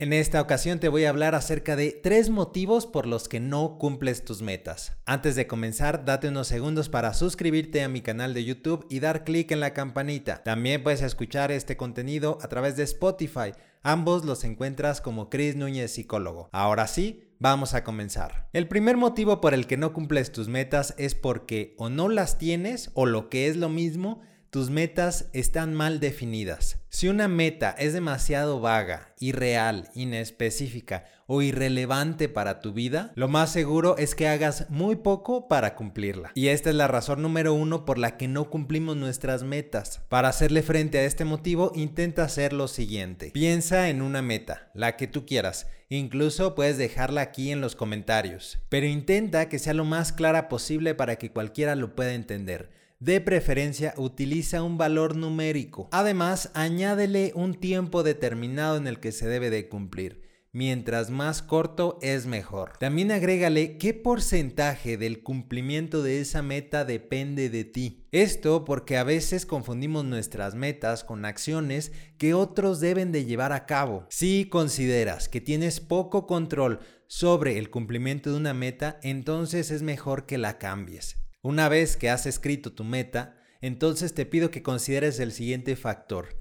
En esta ocasión te voy a hablar acerca de tres motivos por los que no cumples tus metas. Antes de comenzar, date unos segundos para suscribirte a mi canal de YouTube y dar clic en la campanita. También puedes escuchar este contenido a través de Spotify. Ambos los encuentras como Chris Núñez Psicólogo. Ahora sí, vamos a comenzar. El primer motivo por el que no cumples tus metas es porque o no las tienes o lo que es lo mismo, tus metas están mal definidas. Si una meta es demasiado vaga, irreal, inespecífica o irrelevante para tu vida, lo más seguro es que hagas muy poco para cumplirla. Y esta es la razón número uno por la que no cumplimos nuestras metas. Para hacerle frente a este motivo, intenta hacer lo siguiente. Piensa en una meta, la que tú quieras. Incluso puedes dejarla aquí en los comentarios. Pero intenta que sea lo más clara posible para que cualquiera lo pueda entender. De preferencia utiliza un valor numérico. Además, añádele un tiempo determinado en el que se debe de cumplir. Mientras más corto es mejor. También agrégale qué porcentaje del cumplimiento de esa meta depende de ti. Esto porque a veces confundimos nuestras metas con acciones que otros deben de llevar a cabo. Si consideras que tienes poco control sobre el cumplimiento de una meta, entonces es mejor que la cambies. Una vez que has escrito tu meta, entonces te pido que consideres el siguiente factor.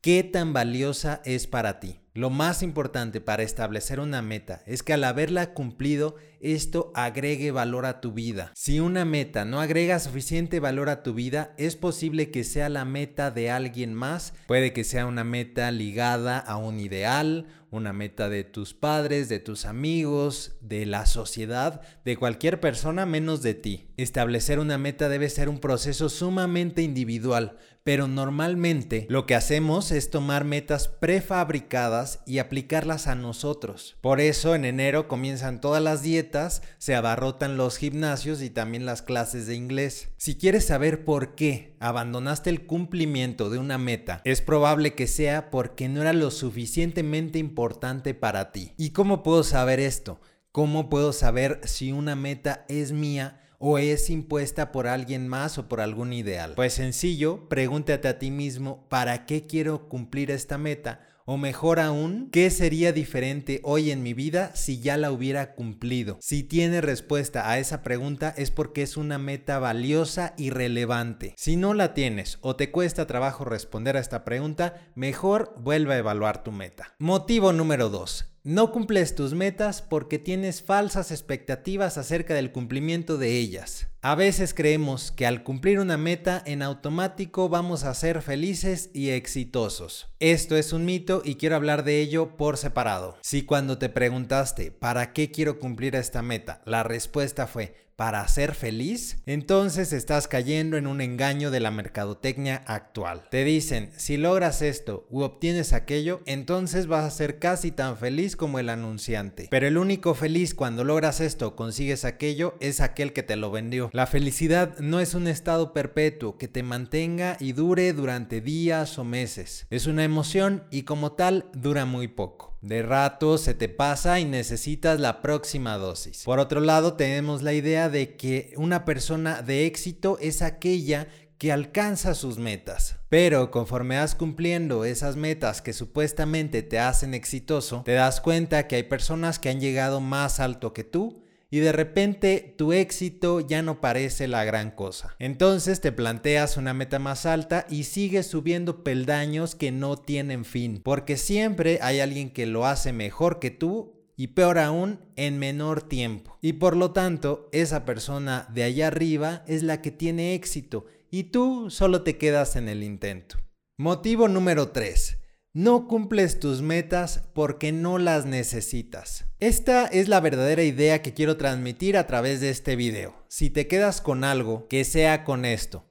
¿Qué tan valiosa es para ti? Lo más importante para establecer una meta es que al haberla cumplido, esto agregue valor a tu vida. Si una meta no agrega suficiente valor a tu vida, es posible que sea la meta de alguien más. Puede que sea una meta ligada a un ideal, una meta de tus padres, de tus amigos, de la sociedad, de cualquier persona menos de ti. Establecer una meta debe ser un proceso sumamente individual, pero normalmente lo que hacemos es tomar metas prefabricadas y aplicarlas a nosotros. Por eso en enero comienzan todas las dietas, se abarrotan los gimnasios y también las clases de inglés. Si quieres saber por qué abandonaste el cumplimiento de una meta, es probable que sea porque no era lo suficientemente importante para ti. ¿Y cómo puedo saber esto? ¿Cómo puedo saber si una meta es mía? o es impuesta por alguien más o por algún ideal? Pues sencillo, pregúntate a ti mismo, ¿para qué quiero cumplir esta meta? O mejor aún, ¿qué sería diferente hoy en mi vida si ya la hubiera cumplido? Si tiene respuesta a esa pregunta es porque es una meta valiosa y relevante. Si no la tienes o te cuesta trabajo responder a esta pregunta, mejor vuelve a evaluar tu meta. Motivo número 2. No cumples tus metas porque tienes falsas expectativas acerca del cumplimiento de ellas. A veces creemos que al cumplir una meta en automático vamos a ser felices y exitosos. Esto es un mito y quiero hablar de ello por separado. Si cuando te preguntaste ¿para qué quiero cumplir esta meta? La respuesta fue para ser feliz, entonces estás cayendo en un engaño de la mercadotecnia actual. Te dicen, si logras esto u obtienes aquello, entonces vas a ser casi tan feliz como el anunciante. Pero el único feliz cuando logras esto consigues aquello es aquel que te lo vendió. La felicidad no es un estado perpetuo que te mantenga y dure durante días o meses. Es una emoción y como tal dura muy poco. De rato se te pasa y necesitas la próxima dosis. Por otro lado, tenemos la idea de que una persona de éxito es aquella que alcanza sus metas. Pero conforme vas cumpliendo esas metas que supuestamente te hacen exitoso, te das cuenta que hay personas que han llegado más alto que tú y de repente tu éxito ya no parece la gran cosa. Entonces te planteas una meta más alta y sigues subiendo peldaños que no tienen fin, porque siempre hay alguien que lo hace mejor que tú y peor aún, en menor tiempo. Y por lo tanto, esa persona de allá arriba es la que tiene éxito y tú solo te quedas en el intento. Motivo número 3. No cumples tus metas porque no las necesitas. Esta es la verdadera idea que quiero transmitir a través de este video. Si te quedas con algo, que sea con esto.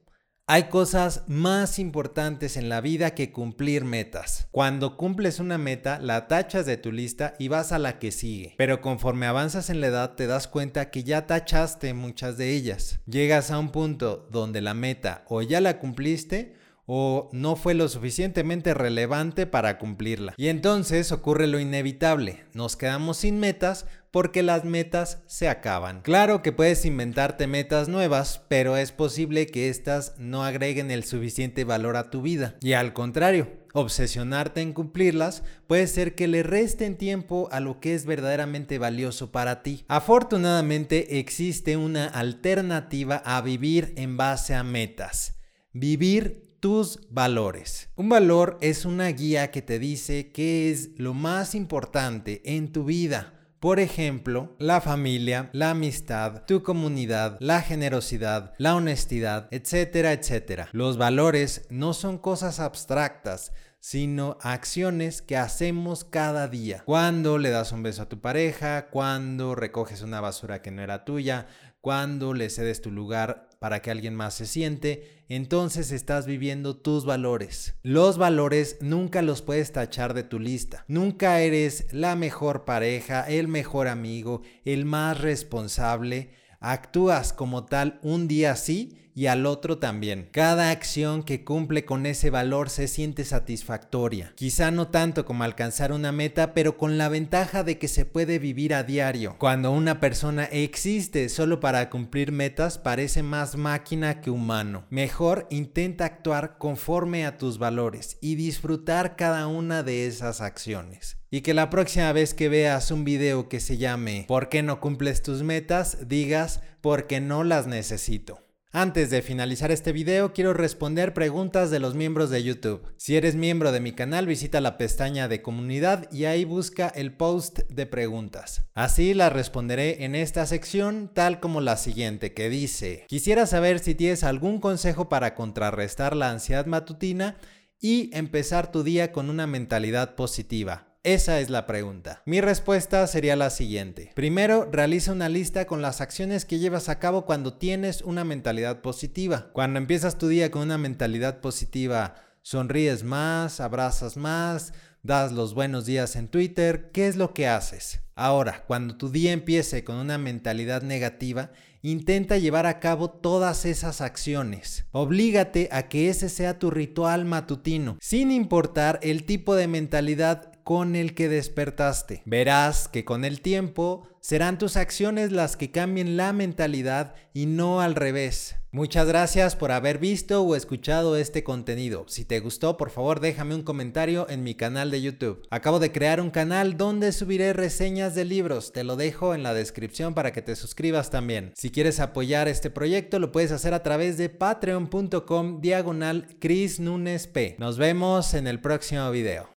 Hay cosas más importantes en la vida que cumplir metas. Cuando cumples una meta, la tachas de tu lista y vas a la que sigue. Pero conforme avanzas en la edad, te das cuenta que ya tachaste muchas de ellas. Llegas a un punto donde la meta o ya la cumpliste o no fue lo suficientemente relevante para cumplirla. Y entonces ocurre lo inevitable, nos quedamos sin metas porque las metas se acaban. Claro que puedes inventarte metas nuevas, pero es posible que éstas no agreguen el suficiente valor a tu vida. Y al contrario, obsesionarte en cumplirlas puede ser que le resten tiempo a lo que es verdaderamente valioso para ti. Afortunadamente existe una alternativa a vivir en base a metas. Vivir tus valores. Un valor es una guía que te dice qué es lo más importante en tu vida. Por ejemplo, la familia, la amistad, tu comunidad, la generosidad, la honestidad, etcétera, etcétera. Los valores no son cosas abstractas, sino acciones que hacemos cada día. Cuando le das un beso a tu pareja, cuando recoges una basura que no era tuya, cuando le cedes tu lugar para que alguien más se siente, entonces estás viviendo tus valores. Los valores nunca los puedes tachar de tu lista. Nunca eres la mejor pareja, el mejor amigo, el más responsable. Actúas como tal un día sí y al otro también. Cada acción que cumple con ese valor se siente satisfactoria. Quizá no tanto como alcanzar una meta, pero con la ventaja de que se puede vivir a diario. Cuando una persona existe solo para cumplir metas, parece más máquina que humano. Mejor intenta actuar conforme a tus valores y disfrutar cada una de esas acciones. Y que la próxima vez que veas un video que se llame ¿Por qué no cumples tus metas? digas porque no las necesito. Antes de finalizar este video, quiero responder preguntas de los miembros de YouTube. Si eres miembro de mi canal, visita la pestaña de comunidad y ahí busca el post de preguntas. Así las responderé en esta sección, tal como la siguiente, que dice, quisiera saber si tienes algún consejo para contrarrestar la ansiedad matutina y empezar tu día con una mentalidad positiva. Esa es la pregunta. Mi respuesta sería la siguiente. Primero, realiza una lista con las acciones que llevas a cabo cuando tienes una mentalidad positiva. Cuando empiezas tu día con una mentalidad positiva, sonríes más, abrazas más, das los buenos días en Twitter, ¿qué es lo que haces? Ahora, cuando tu día empiece con una mentalidad negativa, intenta llevar a cabo todas esas acciones. Oblígate a que ese sea tu ritual matutino, sin importar el tipo de mentalidad con el que despertaste. Verás que con el tiempo serán tus acciones las que cambien la mentalidad y no al revés. Muchas gracias por haber visto o escuchado este contenido. Si te gustó, por favor déjame un comentario en mi canal de YouTube. Acabo de crear un canal donde subiré reseñas de libros. Te lo dejo en la descripción para que te suscribas también. Si quieres apoyar este proyecto, lo puedes hacer a través de patreon.com diagonal Chris Nunes P. Nos vemos en el próximo video.